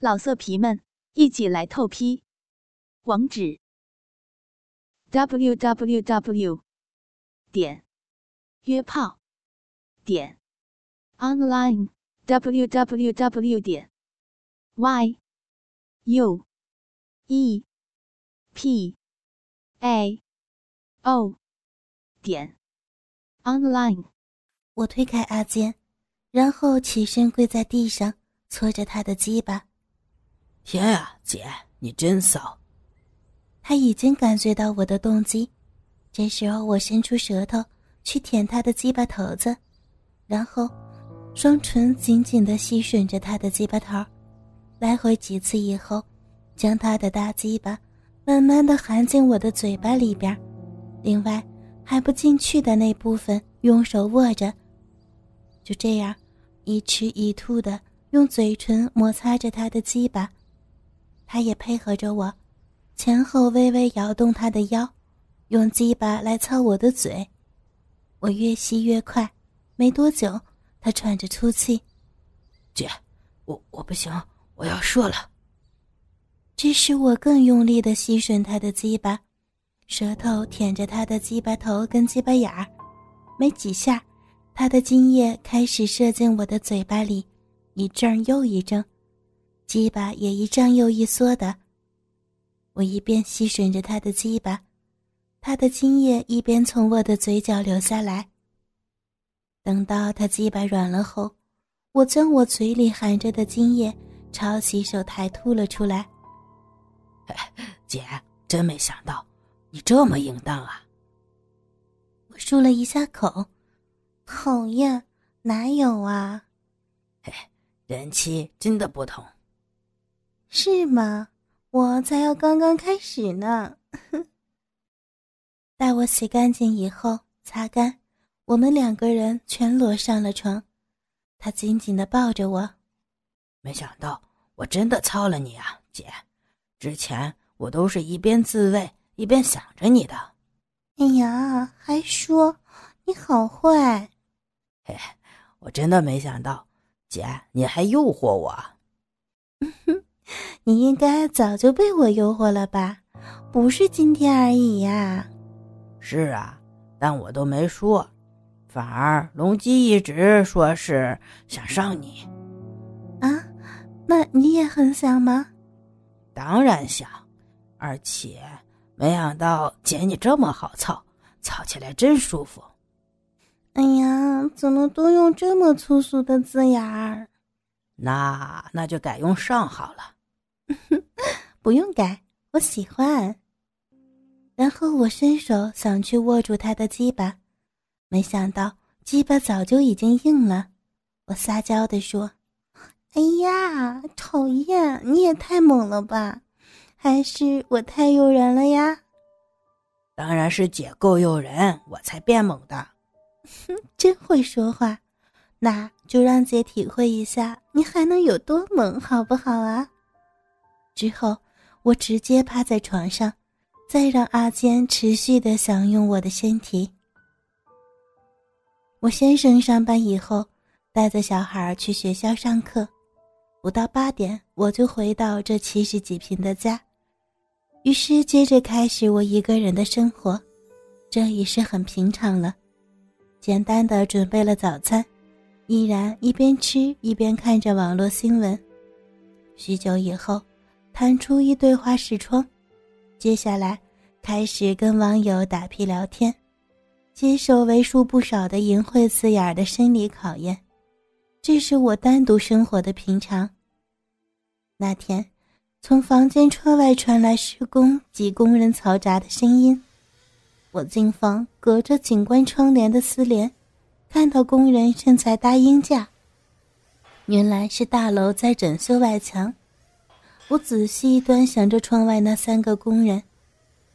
老色皮们，一起来透批！网址：w w w 点约炮点 online w w w 点 y u e p a o 点 online。我推开阿坚，然后起身跪在地上，搓着他的鸡巴。天啊，姐，你真骚！他已经感觉到我的动机，这时候我伸出舌头去舔他的鸡巴头子，然后双唇紧紧的吸吮着他的鸡巴头，来回几次以后，将他的大鸡巴慢慢的含进我的嘴巴里边，另外还不进去的那部分用手握着，就这样一吃一吐的用嘴唇摩擦着他的鸡巴。他也配合着我，前后微微摇动他的腰，用鸡巴来操我的嘴。我越吸越快，没多久，他喘着粗气：“姐，我我不行，我要射了。”这时我更用力的吸吮他的鸡巴，舌头舔着他的鸡巴头跟鸡巴眼儿，没几下，他的精液开始射进我的嘴巴里，一阵又一阵。鸡巴也一张又一缩的，我一边吸吮着他的鸡巴，他的精液一边从我的嘴角流下来。等到他鸡巴软了后，我将我嘴里含着的精液朝洗手台吐了出来。姐，真没想到你这么淫荡啊！我漱了一下口，讨厌，哪有啊？嘿，人妻真的不同。是吗？我才要刚刚开始呢。待我洗干净以后，擦干，我们两个人全裸上了床。他紧紧的抱着我。没想到我真的操了你啊，姐！之前我都是一边自慰一边想着你的。哎呀，还说你好坏！嘿，我真的没想到，姐你还诱惑我。你应该早就被我诱惑了吧？不是今天而已呀。是啊，但我都没说，反而龙姬一直说是想上你。啊，那你也很想吗？当然想，而且没想到姐你这么好操，操起来真舒服。哎呀，怎么都用这么粗俗的字眼儿？那那就改用上好了。不用改，我喜欢。然后我伸手想去握住他的鸡巴，没想到鸡巴早就已经硬了。我撒娇的说：“哎呀，讨厌！你也太猛了吧？还是我太诱人了呀？”当然是姐够诱人，我才变猛的。哼，真会说话。那就让姐体会一下你还能有多猛，好不好啊？之后，我直接趴在床上，再让阿坚持续的享用我的身体。我先生上班以后，带着小孩去学校上课，不到八点我就回到这七十几平的家，于是接着开始我一个人的生活，这已是很平常了。简单的准备了早餐，依然一边吃一边看着网络新闻。许久以后。弹出一对花视窗，接下来开始跟网友打屁聊天，接受为数不少的淫秽刺眼的生理考验，这是我单独生活的平常。那天，从房间窗外传来施工及工人嘈杂的声音，我进房，隔着景观窗帘的丝帘，看到工人正在搭鹰架。原来是大楼在整修外墙。我仔细端详着窗外那三个工人，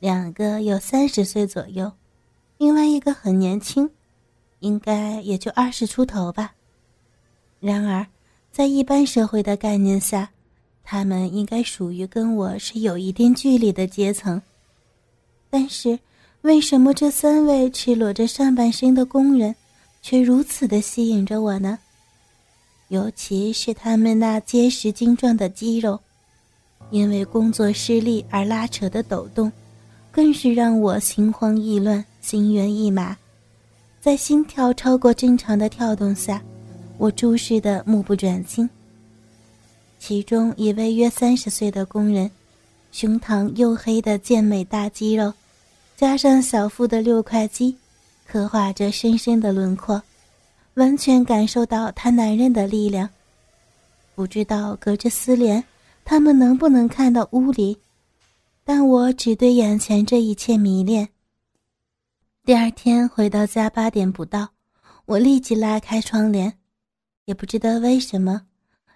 两个有三十岁左右，另外一个很年轻，应该也就二十出头吧。然而，在一般社会的概念下，他们应该属于跟我是有一定距离的阶层。但是，为什么这三位赤裸着上半身的工人，却如此的吸引着我呢？尤其是他们那结实精壮的肌肉，因为工作失利而拉扯的抖动，更是让我心慌意乱、心猿意马。在心跳超过正常的跳动下，我注视的目不转睛。其中一位约三十岁的工人，胸膛黝黑的健美大肌肉，加上小腹的六块肌，刻画着深深的轮廓。完全感受到他男人的力量，不知道隔着丝帘，他们能不能看到屋里，但我只对眼前这一切迷恋。第二天回到家八点不到，我立即拉开窗帘，也不知道为什么，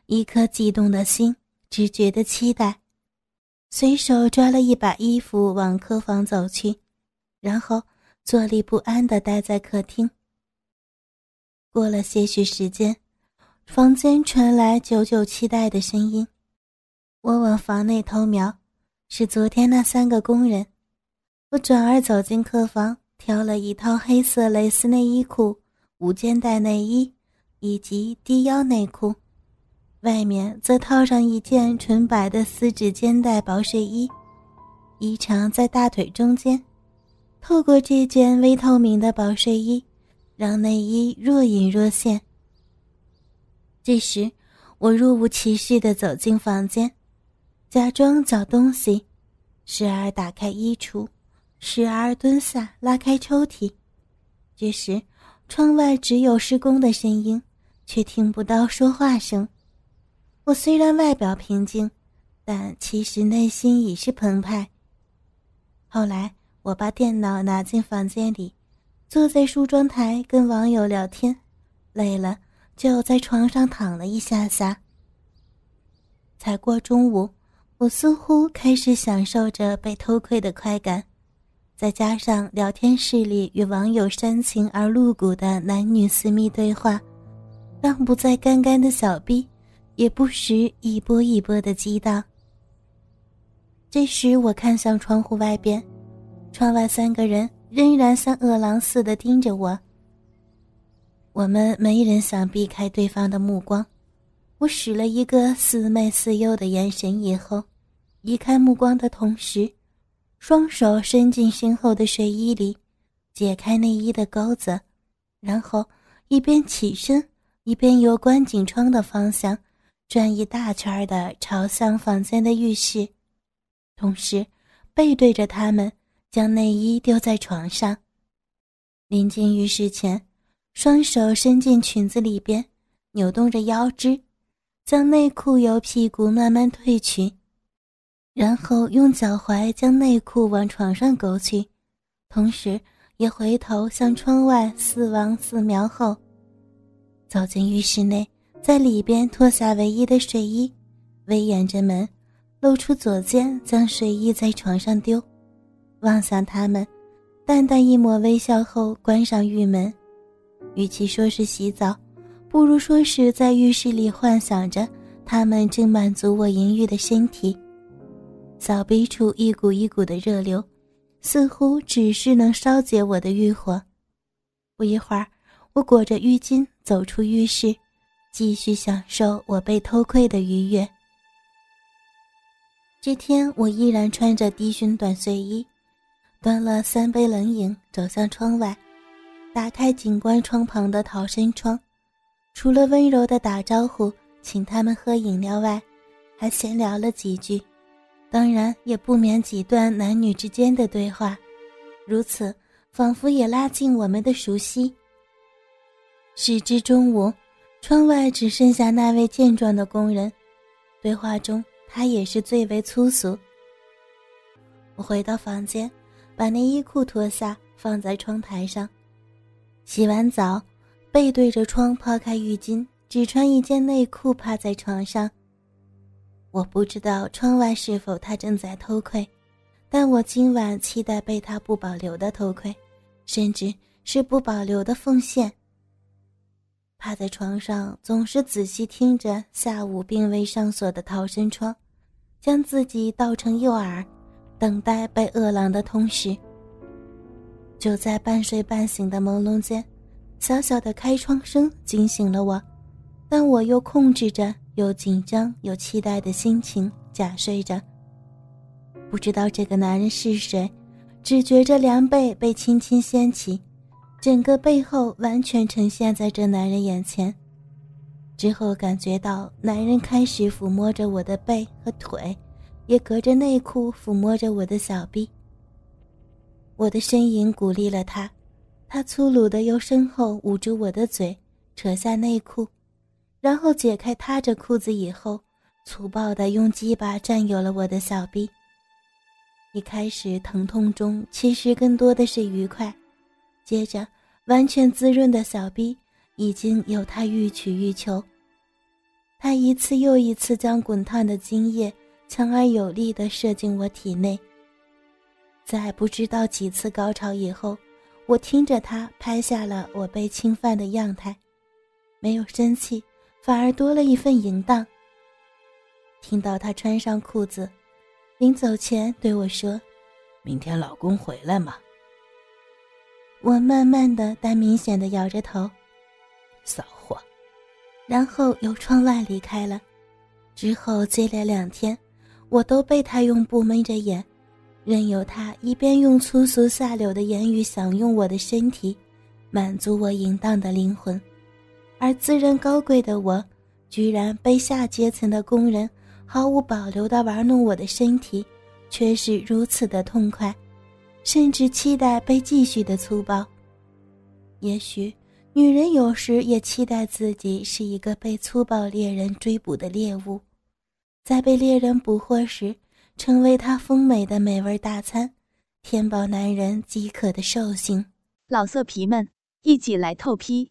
一颗悸动的心只觉得期待，随手抓了一把衣服往客房走去，然后坐立不安地待在客厅。过了些许时间，房间传来久久期待的声音。我往房内偷瞄，是昨天那三个工人。我转而走进客房，挑了一套黑色蕾丝内衣裤、无肩带内衣以及低腰内裤，外面则套上一件纯白的丝质肩带薄睡衣，衣长在大腿中间。透过这件微透明的薄睡衣。让内衣若隐若现。这时，我若无其事地走进房间，假装找东西，时而打开衣橱，时而蹲下拉开抽屉。这时，窗外只有施工的声音，却听不到说话声。我虽然外表平静，但其实内心已是澎湃。后来，我把电脑拿进房间里。坐在梳妆台跟网友聊天，累了就在床上躺了一下下。才过中午，我似乎开始享受着被偷窥的快感，再加上聊天室里与网友煽情而露骨的男女私密对话，让不再干干的小臂也不时一波一波的激荡。这时，我看向窗户外边，窗外三个人。仍然像饿狼似的盯着我。我们没人想避开对方的目光。我使了一个似媚似诱的眼神以后，移开目光的同时，双手伸进身后的睡衣里，解开内衣的钩子，然后一边起身，一边由观景窗的方向转一大圈的朝向房间的浴室，同时背对着他们。将内衣丢在床上，临近浴室前，双手伸进裙子里边，扭动着腰肢，将内裤由屁股慢慢褪去，然后用脚踝将内裤往床上勾去，同时也回头向窗外四望四瞄后，走进浴室内，在里边脱下唯一的睡衣，微掩着门，露出左肩，将睡衣在床上丢。望向他们，淡淡一抹微笑后，关上浴门。与其说是洗澡，不如说是在浴室里幻想着他们正满足我淫欲的身体。小臂处一股一股的热流，似乎只是能烧解我的欲火。不一会儿，我裹着浴巾走出浴室，继续享受我被偷窥的愉悦。这天，我依然穿着低胸短睡衣。端了三杯冷饮，走向窗外，打开景观窗旁的逃生窗。除了温柔的打招呼，请他们喝饮料外，还闲聊了几句，当然也不免几段男女之间的对话。如此，仿佛也拉近我们的熟悉。时至中午，窗外只剩下那位健壮的工人，对话中他也是最为粗俗。我回到房间。把内衣裤脱下，放在窗台上。洗完澡，背对着窗，抛开浴巾，只穿一件内裤，趴在床上。我不知道窗外是否他正在偷窥，但我今晚期待被他不保留的偷窥，甚至是不保留的奉献。趴在床上，总是仔细听着下午并未上锁的逃生窗，将自己倒成诱饵。等待被饿狼的同时，就在半睡半醒的朦胧间，小小的开窗声惊醒了我。但我又控制着又紧张又期待的心情假睡着。不知道这个男人是谁，只觉着凉被被轻轻掀起，整个背后完全呈现在这男人眼前。之后感觉到男人开始抚摸着我的背和腿，也隔着内裤抚摸着我的小臂。我的呻吟鼓励了他，他粗鲁的由身后捂住我的嘴，扯下内裤，然后解开他这裤子以后，粗暴的用鸡巴占有了我的小臂。一开始疼痛中其实更多的是愉快，接着完全滋润的小臂已经有他欲取欲求。他一次又一次将滚烫的精液强而有力地射进我体内。在不知道几次高潮以后，我听着他拍下了我被侵犯的样态，没有生气，反而多了一份淫荡。听到他穿上裤子，临走前对我说：“明天老公回来吗？”我慢慢的但明显的摇着头：“骚货。”然后由窗外离开了。之后接连两天，我都被他用布蒙着眼，任由他一边用粗俗下流的言语享用我的身体，满足我淫荡的灵魂，而自认高贵的我，居然被下阶层的工人毫无保留地玩弄我的身体，却是如此的痛快，甚至期待被继续的粗暴。也许。女人有时也期待自己是一个被粗暴猎人追捕的猎物，在被猎人捕获时，成为他丰美的美味大餐，填饱男人饥渴的兽性。老色皮们，一起来透批！